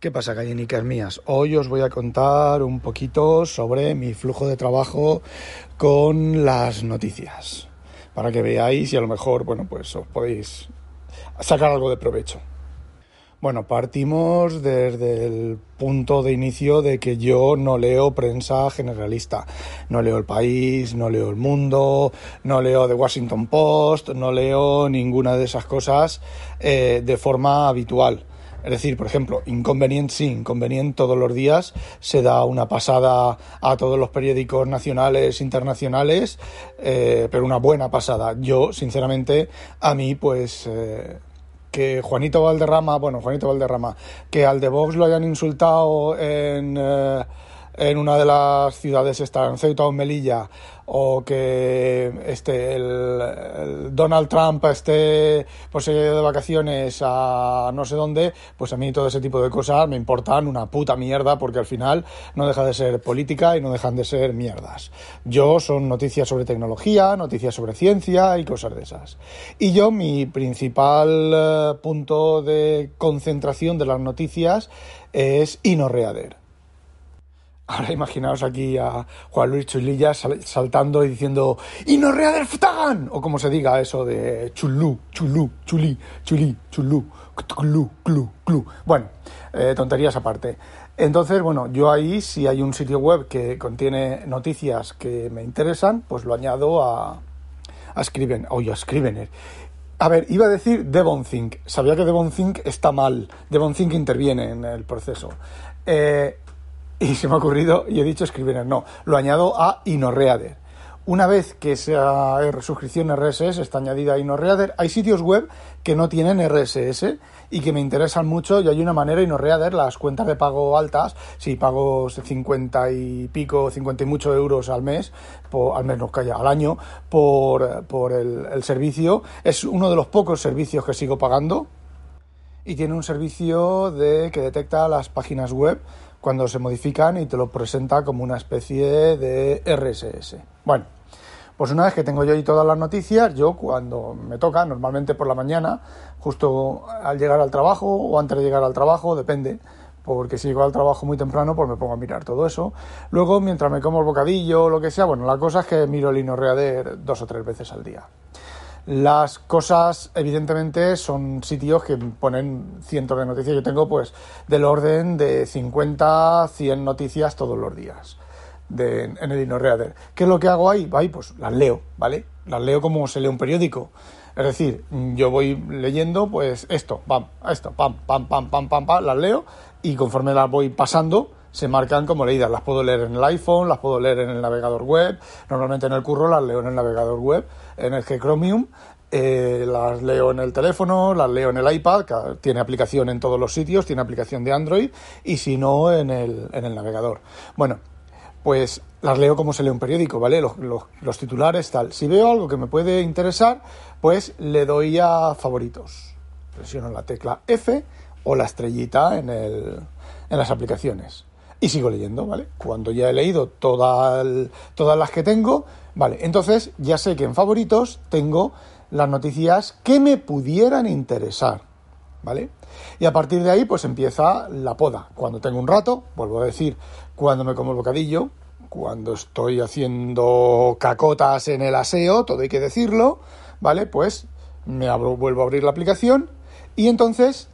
¿Qué pasa, gallinicas mías? Hoy os voy a contar un poquito sobre mi flujo de trabajo con las noticias, para que veáis y a lo mejor, bueno, pues os podéis sacar algo de provecho. Bueno, partimos desde el punto de inicio de que yo no leo prensa generalista. No leo El País, no leo El Mundo, no leo The Washington Post, no leo ninguna de esas cosas eh, de forma habitual. Es decir, por ejemplo, Inconvenient sí, Inconvenient todos los días se da una pasada a todos los periódicos nacionales, internacionales, eh, pero una buena pasada. Yo, sinceramente, a mí, pues... Eh, que Juanito Valderrama, bueno, Juanito Valderrama, que al de Vox lo hayan insultado en... Eh, en una de las ciudades está en Ceuta o Melilla o que este el, Donald Trump esté seguir de vacaciones a no sé dónde, pues a mí todo ese tipo de cosas me importan una puta mierda porque al final no deja de ser política y no dejan de ser mierdas. Yo son noticias sobre tecnología, noticias sobre ciencia y cosas de esas. Y yo mi principal eh, punto de concentración de las noticias es Inorreader. Ahora imaginaos aquí a Juan Luis Chulilla saltando y diciendo ¡Inorrea del Futagan! O como se diga eso de chulú, chulú, chulí, chulí, chulú, clu, clu, clu. Bueno, eh, tonterías aparte. Entonces, bueno, yo ahí si hay un sitio web que contiene noticias que me interesan, pues lo añado a, a Scriven, o yo a Scrivener. A ver, iba a decir Devonthink. Sabía que Devonthink está mal. Devonthink interviene en el proceso. Eh, y se me ha ocurrido y he dicho escribir no, lo añado a Inorreader. Una vez que esa suscripción RSS está añadida a Inorreader, hay sitios web que no tienen RSS y que me interesan mucho y hay una manera Inorreader, las cuentas de pago altas, si pago 50 y pico, 50 y muchos euros al mes, por, al menos calla, al año, por, por el, el servicio, es uno de los pocos servicios que sigo pagando y tiene un servicio de que detecta las páginas web cuando se modifican y te lo presenta como una especie de RSS. Bueno, pues una vez que tengo yo ahí todas las noticias, yo cuando me toca, normalmente por la mañana, justo al llegar al trabajo o antes de llegar al trabajo, depende, porque si llego al trabajo muy temprano, pues me pongo a mirar todo eso. Luego, mientras me como el bocadillo o lo que sea, bueno, la cosa es que miro el Inorreader dos o tres veces al día. Las cosas, evidentemente, son sitios que ponen cientos de noticias. Yo tengo, pues, del orden de 50, 100 noticias todos los días de, en el InnoReader. ¿Qué es lo que hago ahí? Ahí, pues, las leo, ¿vale? Las leo como se lee un periódico. Es decir, yo voy leyendo, pues, esto, pam, esto, pam, pam, pam, pam, pam, pam, las leo y conforme las voy pasando, se marcan como leídas. Las puedo leer en el iPhone, las puedo leer en el navegador web. Normalmente en el curro las leo en el navegador web, en el G Chromium. Eh, las leo en el teléfono, las leo en el iPad, que tiene aplicación en todos los sitios, tiene aplicación de Android, y si no, en el, en el navegador. Bueno, pues las leo como se lee un periódico, ¿vale? Los, los, los, titulares, tal. Si veo algo que me puede interesar, pues le doy a favoritos. Presiono la tecla F o la estrellita en, el, en las aplicaciones y sigo leyendo, ¿vale? Cuando ya he leído todas las que tengo, vale, entonces ya sé que en favoritos tengo las noticias que me pudieran interesar, ¿vale? Y a partir de ahí pues empieza la poda. Cuando tengo un rato, vuelvo a decir, cuando me como el bocadillo, cuando estoy haciendo cacotas en el aseo, todo hay que decirlo, ¿vale? Pues me abro, vuelvo a abrir la aplicación y entonces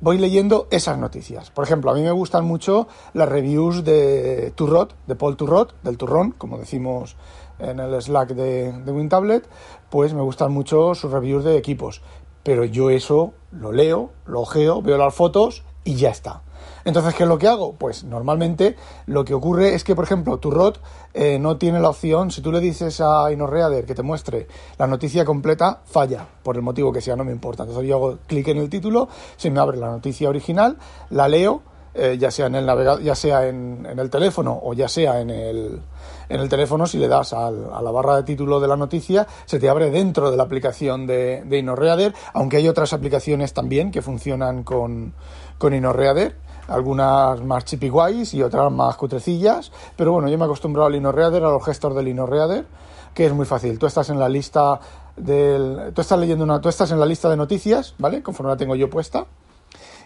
voy leyendo esas noticias. Por ejemplo, a mí me gustan mucho las reviews de Turrot, de Paul Turrot, del turrón, como decimos en el Slack de, de WinTablet, pues me gustan mucho sus reviews de equipos. Pero yo eso lo leo, lo ojeo, veo las fotos y ya está. Entonces, ¿qué es lo que hago? Pues normalmente lo que ocurre es que, por ejemplo, tu ROT eh, no tiene la opción, si tú le dices a InnoReader que te muestre la noticia completa, falla, por el motivo que sea, no me importa. Entonces yo hago clic en el título, se me abre la noticia original, la leo, eh, ya sea en el navegador, ya sea en, el teléfono o ya sea en el, en el teléfono, si le das a la barra de título de la noticia, se te abre dentro de la aplicación de, de InnoReader, aunque hay otras aplicaciones también que funcionan con, con InnoReader algunas más chipiguays y otras más cutrecillas, pero bueno, yo me he acostumbrado al InnoReader, a los gestores del InnoReader, que es muy fácil. Tú estás en la lista del, tú estás leyendo una, tú estás en la lista de noticias, ¿vale? Conforme la tengo yo puesta.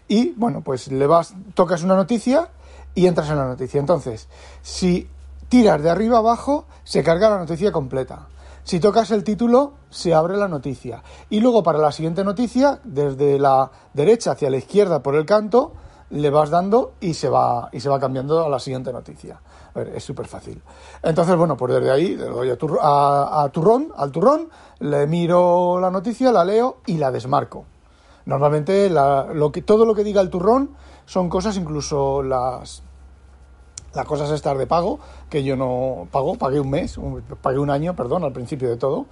y bueno, pues le vas, tocas una noticia y entras en la noticia. Entonces, si tiras de arriba abajo, se carga la noticia completa. Si tocas el título, se abre la noticia. Y luego para la siguiente noticia, desde la derecha hacia la izquierda por el canto, le vas dando y se va, y se va cambiando a la siguiente noticia. A ver, es súper fácil. Entonces, bueno, pues desde ahí le doy a, turrón, al turrón, le miro la noticia, la leo y la desmarco. Normalmente lo que, todo lo que diga el turrón son cosas, incluso las, las cosas estas de pago, que yo no pago, pagué un mes, pagué un año, perdón, al principio de todo.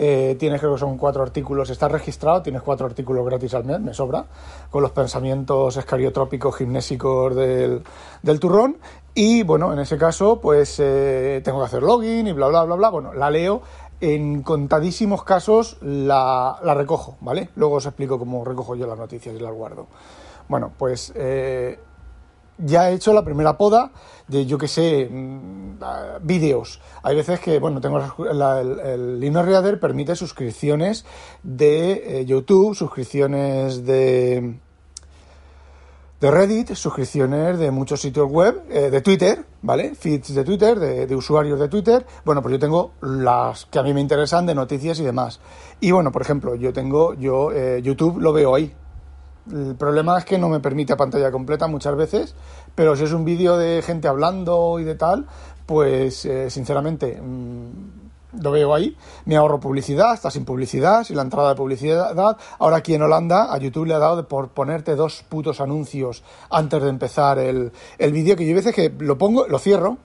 Eh, tienes creo que son cuatro artículos, estás registrado, tienes cuatro artículos gratis al mes, me sobra, con los pensamientos escariotrópicos gimnésicos del, del turrón. Y bueno, en ese caso, pues eh, tengo que hacer login y bla, bla, bla, bla. Bueno, la leo. En contadísimos casos la, recojo, ¿vale? Luego os explico cómo recojo yo las noticias y las guardo. Bueno, pues eh, ya he hecho la primera poda de, yo que sé, mm, vídeos. Hay veces que, bueno, tengo el, el Reader permite suscripciones de eh, YouTube, suscripciones de de Reddit, suscripciones de muchos sitios web, eh, de Twitter, ¿vale? Feeds de Twitter, de, usuarios de Twitter. Bueno, pues yo tengo las que a mí me interesan de noticias y demás. Y bueno, por ejemplo, yo tengo, yo eh, YouTube lo veo ahí, el problema es que no me permite pantalla completa muchas veces, pero si es un vídeo de gente hablando y de tal, pues eh, sinceramente mm, lo veo ahí. Me ahorro publicidad, está sin publicidad, sin la entrada de publicidad. Ahora aquí en Holanda a YouTube le ha dado por ponerte dos putos anuncios antes de empezar el, el vídeo, que yo a veces que lo pongo, lo cierro,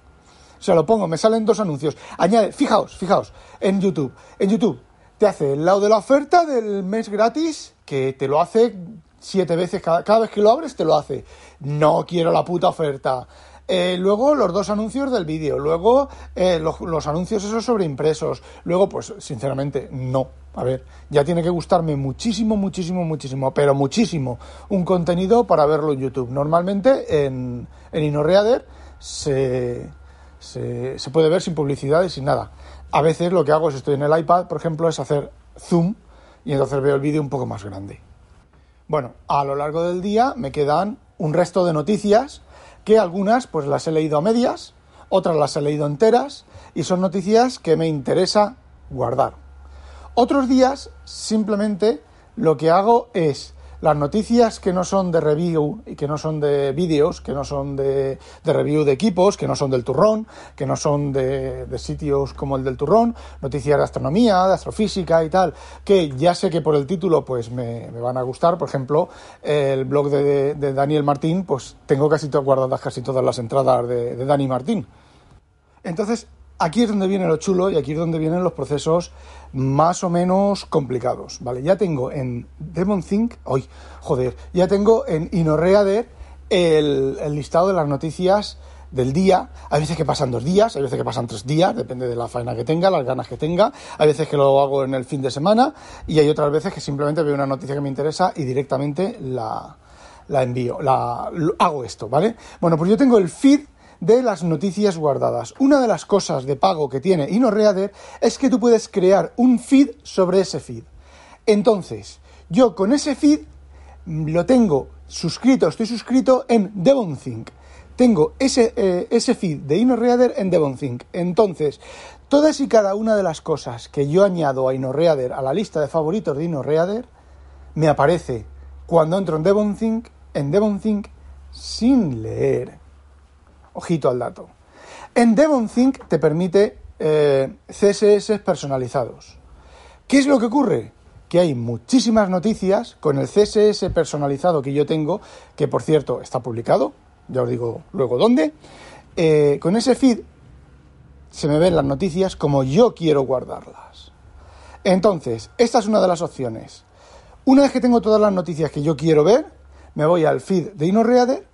o sea, lo pongo, me salen dos anuncios. Añade, fijaos, fijaos, en YouTube, en YouTube te hace el lado de la oferta del mes gratis, que te lo hace siete veces, cada, cada, vez que lo abres te lo hace. No quiero la puta oferta. Eh, luego los dos anuncios del vídeo, luego eh, los, anuncios esos sobre impresos, luego pues sinceramente no. A ver, ya tiene que gustarme muchísimo, muchísimo, muchísimo, pero muchísimo un contenido para verlo en YouTube. Normalmente en, en InnoReader se, se, se puede ver sin publicidad y sin nada. A veces lo que hago si estoy en el iPad, por ejemplo, es hacer zoom y entonces veo el vídeo un poco más grande. Bueno, a lo largo del día me quedan un resto de noticias que algunas pues las he leído a medias, otras las he leído enteras y son noticias que me interesa guardar. Otros días simplemente lo que hago es las noticias que no son de review y que no son de vídeos, que no son de, review de equipos, que no son del turrón, que no son de, sitios como el del turrón, noticias de astronomía, de astrofísica y tal, que ya sé que por el título pues me, van a gustar. Por ejemplo, el blog de, Daniel Martín, pues tengo casi guardadas casi todas las entradas de, de Dani Martín. Entonces, aquí es donde viene lo chulo y aquí es donde vienen los procesos más o menos complicados, ¿vale? Ya tengo en DemonThink, hoy, joder, ya tengo en InnoReader el, el listado de las noticias del día. Hay veces que pasan dos días, hay veces que pasan tres días, depende de la faena que tenga, las ganas que tenga. Hay veces que lo hago en el fin de semana y hay otras veces que simplemente veo una noticia que me interesa y directamente la, la envío, la, hago esto, ¿vale? Bueno, pues yo tengo el feed de las noticias guardadas. Una de las cosas de pago que tiene InnoReader es que tú puedes crear un feed sobre ese feed. Entonces, yo con ese feed lo tengo suscrito, estoy suscrito en DevonThink. Tengo ese, eh, ese feed de InnoReader en DevonThink. Entonces, todas y cada una de las cosas que yo añado a InnoReader, a la lista de favoritos de InnoReader, me aparece cuando entro en DevonThink, en DevonThink sin leer. Ojito al dato. En DevonThink te permite eh, CSS personalizados. ¿Qué es lo que ocurre? Que hay muchísimas noticias con el CSS personalizado que yo tengo, que por cierto está publicado, ya os digo luego dónde. Eh, con ese feed se me ven las noticias como yo quiero guardarlas. Entonces, esta es una de las opciones. Una vez que tengo todas las noticias que yo quiero ver, me voy al feed de InnoReader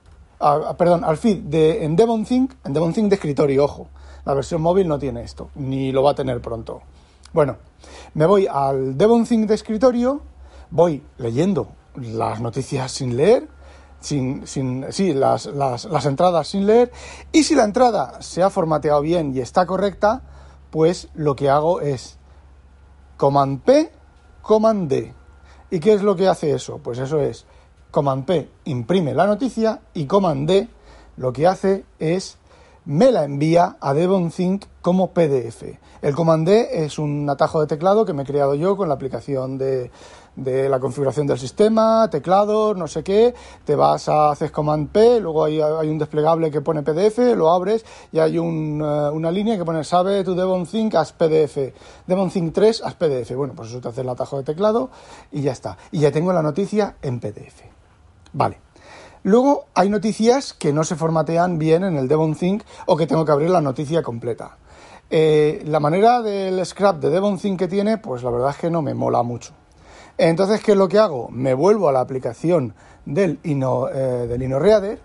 perdón, al feed de, en DevonThink, en DevonThink de escritorio, ojo, la versión móvil no tiene esto, ni lo va a tener pronto. Bueno, me voy al DevonThink de escritorio, voy leyendo las noticias sin leer, sin, sin, sí, las, las, las entradas sin leer, y si la entrada se ha formateado bien y está correcta, pues lo que hago es Command P, Command D. ¿Y qué es lo que hace eso? Pues eso es Command P imprime la noticia y Command D lo que hace es me la envía a DevonThink como PDF. El Command D es un atajo de teclado que me he creado yo con la aplicación de, de la configuración del sistema, teclados, no sé qué, te vas a hacer Command P, luego hay, un desplegable que pone PDF, lo abres y hay un, eh, una línea que pone sabe to DevonThink as PDF, DevonThink 3 as PDF. Bueno, pues eso te hace el atajo de teclado y ya está. Y ya tengo la noticia en PDF. Vale. Luego hay noticias que no se formatean bien en el DevonThink o que tengo que abrir la noticia completa. Eh, la manera del scrap de DevonThink que tiene, pues la verdad es que no me mola mucho. Entonces, ¿qué es lo que hago? Me vuelvo a la aplicación del, Ino, eh, del InnoReader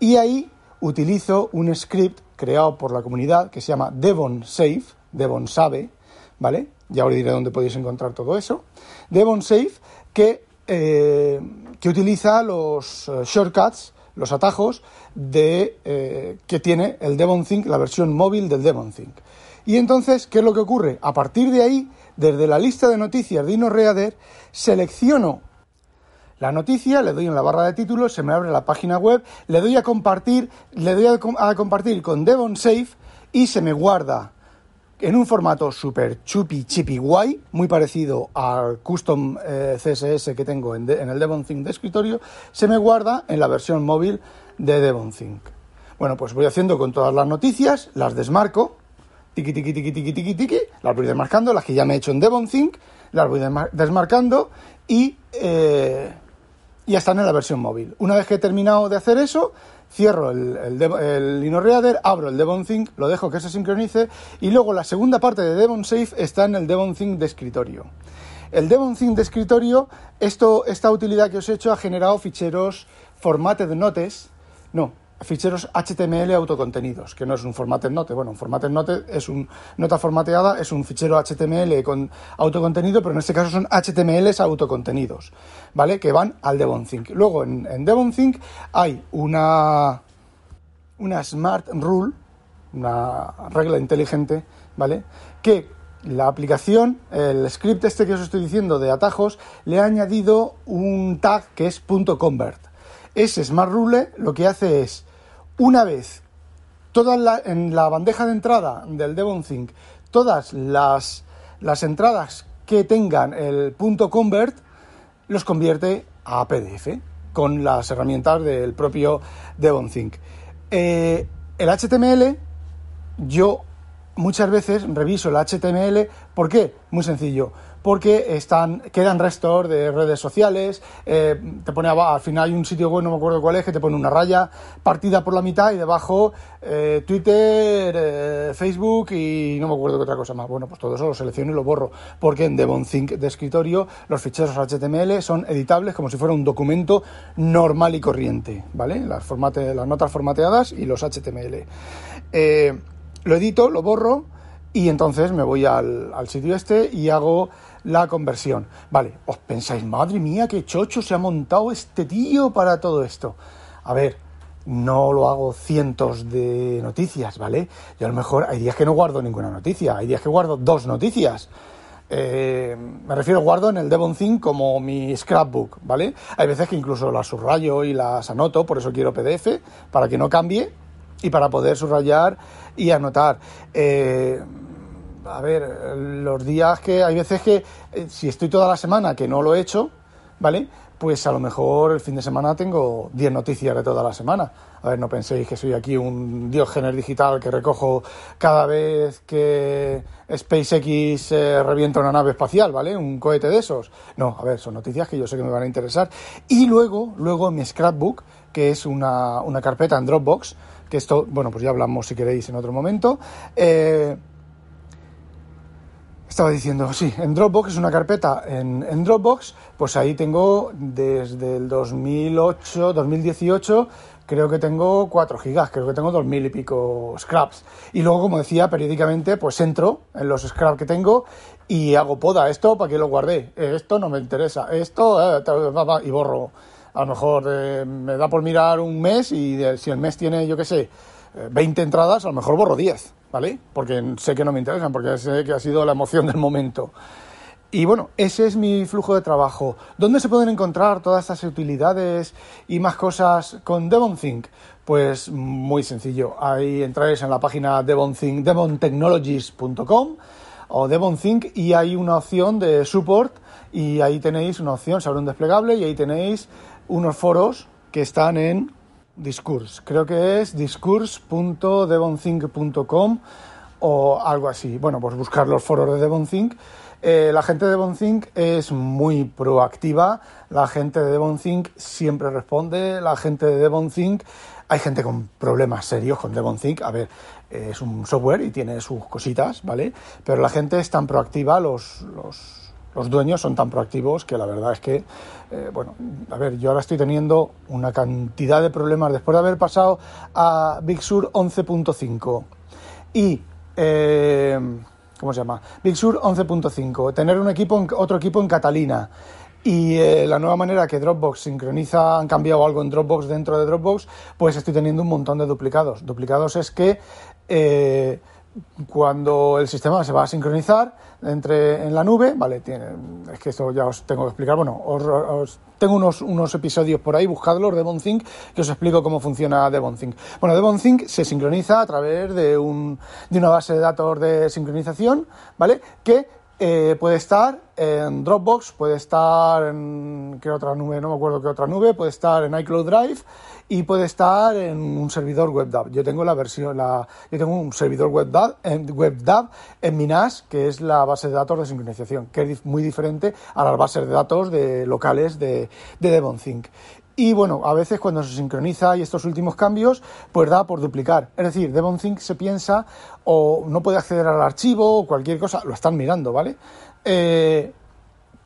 y ahí utilizo un script creado por la comunidad que se llama Devon Safe, Devon Sabe, ¿vale? Ya os diré dónde podéis encontrar todo eso. Devon Safe que, eh, que utiliza los eh, shortcuts, los atajos de, que tiene el DevonThink, la versión móvil del DevonThink. Y entonces, ¿qué es lo que ocurre? A partir de ahí desde la lista de noticias de InnoReader, selecciono la noticia, le doy en la barra de títulos, se me abre la página web, le doy a compartir, le doy a, compartir con Devon Safe y se me guarda en un formato super chupi chipi guay, muy parecido al custom eh, CSS que tengo en, en el DevonThink de escritorio, se me guarda en la versión móvil de DevonThink. Bueno, pues voy haciendo con todas las noticias, las desmarco, tiki, tiki, tiki, tiki, tiki, tiki, las voy desmarcando, las que ya me he hecho en DevonThink, las voy desmarcando y eh, ya están en la versión móvil. Una vez que he terminado de hacer eso, cierro el, el, InnoReader, abro el DevonThink, lo dejo que se sincronice y luego la segunda parte de DevonSafe está en el DevonThink de escritorio. El DevonThink de escritorio, esto, esta utilidad que os he hecho ha generado ficheros formated notes, no, ficheros HTML autocontenidos, que no es un formato note. Bueno, un formato note es un nota formateada, es un fichero HTML con autocontenido, pero en este caso son HTMLs autocontenidos, ¿vale? Que van al DevonThink. Luego en, en DevonThink hay una, una Smart Rule, una regla inteligente, ¿vale? Que la aplicación, el script este que os estoy diciendo de atajos, le ha añadido un tag que es .convert. Ese Smart Rule lo que hace es una vez todas en la bandeja de entrada del DevonThink, todas las, las entradas que tengan el punto convert, los convierte a PDF con las herramientas del propio DevonThink. Eh, el HTML, yo muchas veces reviso el HTML, ¿por qué? Muy sencillo porque están, quedan restos de redes sociales, eh, te pone al final hay un sitio web, no me acuerdo cuál es, que te pone una raya partida por la mitad y debajo eh, Twitter, eh, Facebook y no me acuerdo qué otra cosa más. Bueno, pues todo eso lo selecciono y lo borro, porque en DevonThink de escritorio los ficheros HTML son editables como si fuera un documento normal y corriente, ¿vale? Las, formate, las notas formateadas y los HTML. Lo edito, lo borro y entonces me voy al, sitio este y hago la conversión. Vale, os pensáis, madre mía, qué chocho se ha montado este tío para todo esto. A ver, no lo hago cientos de noticias, ¿vale? Yo a lo mejor hay días que no guardo ninguna noticia, hay días que guardo dos noticias. Eh, me refiero guardo en el DevonThink como mi scrapbook, ¿vale? Hay veces que incluso las subrayo y las anoto, por eso quiero PDF, para que no cambie y para poder subrayar y anotar. Eh, a ver, los días que hay veces que eh, si estoy toda la semana que no lo he hecho, ¿vale? Pues a lo mejor el fin de semana tengo 10 noticias de toda la semana. A ver, no penséis que soy aquí un diógenes digital que recojo cada vez que SpaceX eh, revienta una nave espacial, ¿vale? Un cohete de esos. No, a ver, son noticias que yo sé que me van a interesar. Y luego, luego mi scrapbook, que es una, una carpeta en Dropbox, que esto, bueno, pues ya hablamos si queréis en otro momento. Eh, estaba diciendo, sí, en Dropbox es una carpeta en, Dropbox, pues ahí tengo desde el 2008, 2018, creo que tengo 4 gigas, creo que tengo 2000 y pico scraps. Y luego, como decía, periódicamente pues entro en los scraps que tengo y hago poda. Esto, ¿para que lo guardé? Esto no me interesa. Esto, eh, y borro. A lo mejor eh, me da por mirar un mes y si el mes tiene, yo qué sé, 20 eh, entradas, a lo mejor borro 10, ¿vale? Porque sé que no me interesan, porque sé que ha sido la emoción del momento. Y bueno, ese es mi flujo de trabajo. ¿Dónde se pueden encontrar todas estas utilidades y más cosas con DevonThink? Pues muy sencillo. Ahí entráis en la página DevonThink, devontechnologies.com o DevonThink y hay una opción de support y ahí tenéis una opción, se abre un desplegable y ahí tenéis unos foros que están en Discourse. Creo que es discourse.devonthink.com o algo así. Bueno, pues buscar los foros de DevonThink eh, la gente de DevonThink es muy proactiva, la gente de DevonThink siempre responde, la gente de DevonThink, hay gente con problemas serios con DevonThink, a ver, es un software y tiene sus cositas, ¿vale? Pero la gente es tan proactiva, los, los, dueños son tan proactivos que la verdad es que, eh, bueno, a ver, yo ahora estoy teniendo una cantidad de problemas después de haber pasado a Big Sur 11.5 y... Eh, ¿cómo se llama? Big Sur 11.5, tener un equipo, otro equipo en Catalina y eh, la nueva manera que Dropbox sincroniza, han cambiado algo en Dropbox dentro de Dropbox, pues estoy teniendo un montón de duplicados. Duplicados es que cuando el sistema se va a sincronizar entre en la nube, vale, tiene, es que esto ya os tengo que explicar, bueno, os, tengo unos, unos, episodios por ahí, buscadlos de Bonthink, que os explico cómo funciona Devonthink. Bueno, Devonthink se sincroniza a través de, un, de una base de datos de sincronización, ¿vale? Que eh, puede estar en Dropbox, puede estar en qué otra nube, no me acuerdo qué otra nube, puede estar en iCloud Drive y puede estar en un servidor WebDAV. Yo tengo la versión, la, yo tengo un servidor WebDAV en, WebDAV en mi NAS, que es la base de datos de sincronización, que es muy diferente a las bases de datos de locales de, de DevonThink. Y bueno, a veces cuando se sincroniza y estos últimos cambios, pues da por duplicar. Es decir, DevonThink se piensa o no puede acceder al archivo o cualquier cosa, lo están mirando, ¿vale? Eh,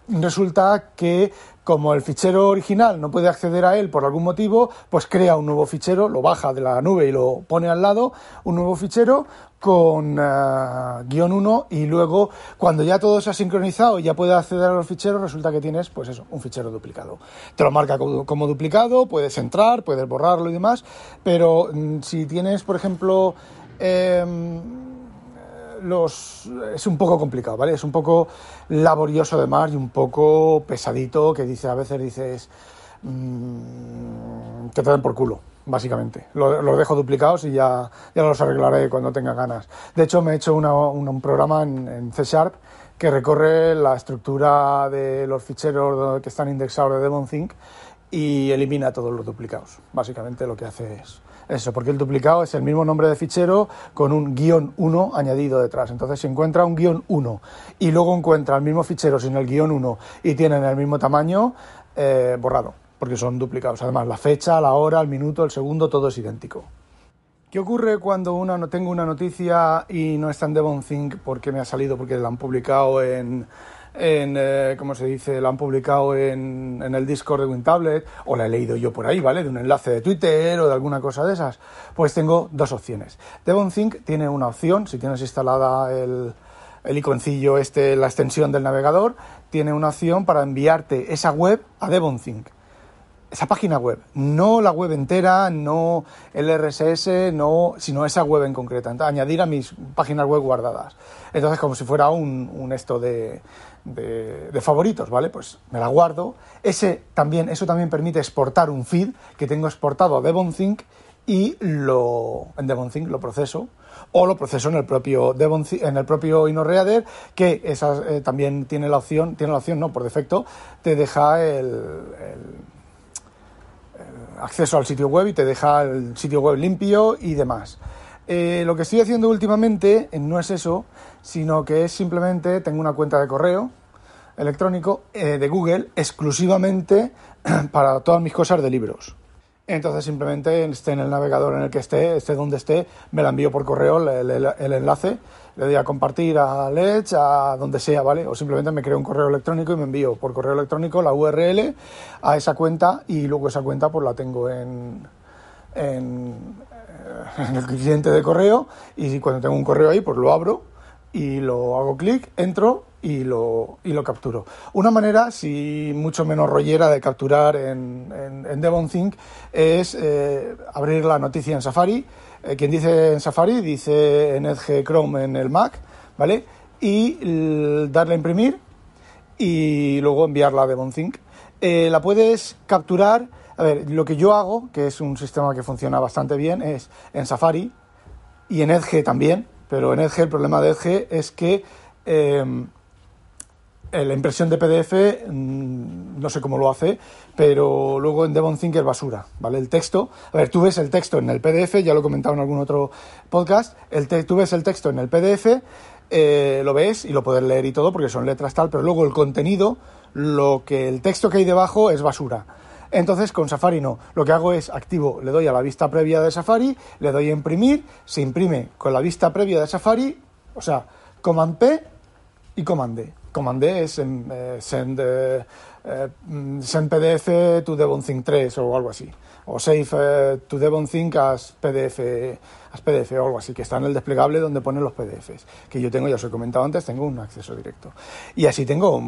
resulta que como el fichero original no puede acceder a él por algún motivo, pues crea un nuevo fichero, lo baja de la nube y lo pone al lado, un nuevo fichero con uh, guion 1 y luego cuando ya todo se ha sincronizado y ya puede acceder a los ficheros, resulta que tienes pues eso, un fichero duplicado. Te lo marca como, duplicado, puedes entrar, puedes borrarlo y demás, pero mm, si tienes, por ejemplo, em, los es un poco complicado, ¿vale? Es un poco laborioso de más y un poco pesadito que dice a veces dices mmm, que te den por culo, básicamente. Los dejo duplicados y ya, ya los arreglaré cuando tenga ganas. De hecho, me he hecho un, programa en, C Sharp que recorre la estructura de los ficheros que están indexados de DevonThink y elimina todos los duplicados. Básicamente lo que hace es eso, porque el duplicado es el mismo nombre de fichero con un guion 1 añadido detrás. Entonces, si encuentra un guion 1 y luego encuentra el mismo fichero sin el guion 1 y tienen el mismo tamaño, eh, borrado, porque son duplicados. Además, la fecha, la hora, el minuto, el segundo, todo es idéntico. ¿Qué ocurre cuando una, tengo una noticia y no está en DevonThink porque me ha salido, porque la han publicado en en, eh, ¿cómo se dice? Lo han publicado en, en, el Discord de WinTablet o la he leído yo por ahí, ¿vale? De un enlace de Twitter o de alguna cosa de esas. Pues tengo dos opciones. DevonThink tiene una opción, si tienes instalada el, el iconcillo este, la extensión del navegador, tiene una opción para enviarte esa web a DevonThink. Esa página web, no la web entera, no el RSS, no, sino esa web en concreta. añadir a mis páginas web guardadas. Entonces, como si fuera un, esto de, de, favoritos, ¿vale? Pues me la guardo. Ese también, eso también permite exportar un feed que tengo exportado a DevonThink y lo, en DevonThink lo proceso o lo proceso en el propio en el propio InnoReader que esa, eh, también tiene la opción, tiene la opción, no, por defecto, te deja el, acceso al sitio web y te deja el sitio web limpio y demás. Eh, lo que estoy haciendo últimamente eh, no es eso, sino que es simplemente tengo una cuenta de correo electrónico eh, de Google exclusivamente para todas mis cosas de libros. Entonces simplemente esté en el navegador en el que esté, esté donde esté, me la envío por correo el, enlace, le doy a compartir a Ledge, a donde sea, ¿vale? O simplemente me creo un correo electrónico y me envío por correo electrónico la URL a esa cuenta y luego esa cuenta pues la tengo en, en, en el cliente de correo y cuando tengo un correo ahí pues lo abro y lo hago clic, entro y lo, y lo capturo. Una manera, si mucho menos rollera, de capturar en, en, en DevonThink es eh, abrir la noticia en Safari. Eh, quien dice en Safari dice en Edge Chrome en el Mac, ¿vale? Y darle a imprimir y luego enviarla a DevonThink. Eh, la puedes capturar. A ver, lo que yo hago, que es un sistema que funciona bastante bien, es en Safari y en Edge también, pero en Edge el problema de Edge es que em, la impresión de PDF mm, no sé cómo lo hace, pero luego en DevonThink es basura, ¿vale? El texto, a ver, tú ves el texto en el PDF, ya lo he comentado en algún otro podcast, el tú ves el texto en el PDF, eh, lo ves y lo puedes leer y todo porque son letras tal, pero luego el contenido lo que el texto que hay debajo es basura. Entonces con Safari no. Lo que hago es activo, le doy a la vista previa de Safari, le doy a imprimir, se imprime con la vista previa de Safari, o sea, Command P y Command D. Command D es en, eh, send, eh, eh, send, PDF to Devonthink 3 o algo así. O save to Devonthink as PDF, as PDF o algo así, que está en el desplegable donde ponen los PDFs. Que yo tengo, ya os he comentado antes, tengo un acceso directo. Y así tengo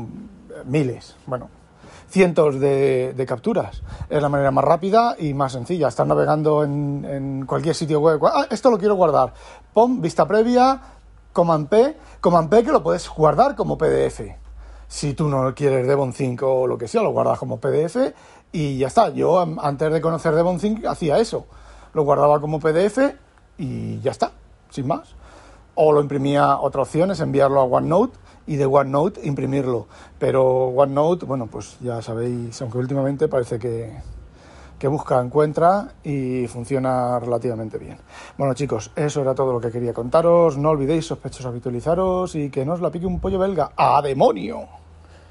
miles, bueno, cientos de, capturas. Es la manera más rápida y más sencilla. Estar navegando en, cualquier sitio web. Ah, esto lo quiero guardar. Pon vista previa, Command P. Command P que lo puedes guardar como PDF. Si tú no quieres Devon 5 o lo que sea, lo guardas como PDF y ya está. Yo antes de conocer Devon 5 hacía eso. Lo guardaba como PDF y ya está, sin más. O lo imprimía, otra opción es enviarlo a OneNote y de OneNote imprimirlo. Pero OneNote, bueno, pues ya sabéis, aunque últimamente parece que, que busca, encuentra y funciona relativamente bien. Bueno chicos, eso era todo lo que quería contaros. No olvidéis sospechosos habitualizaros y que no os la pique un pollo belga. ¡A demonio!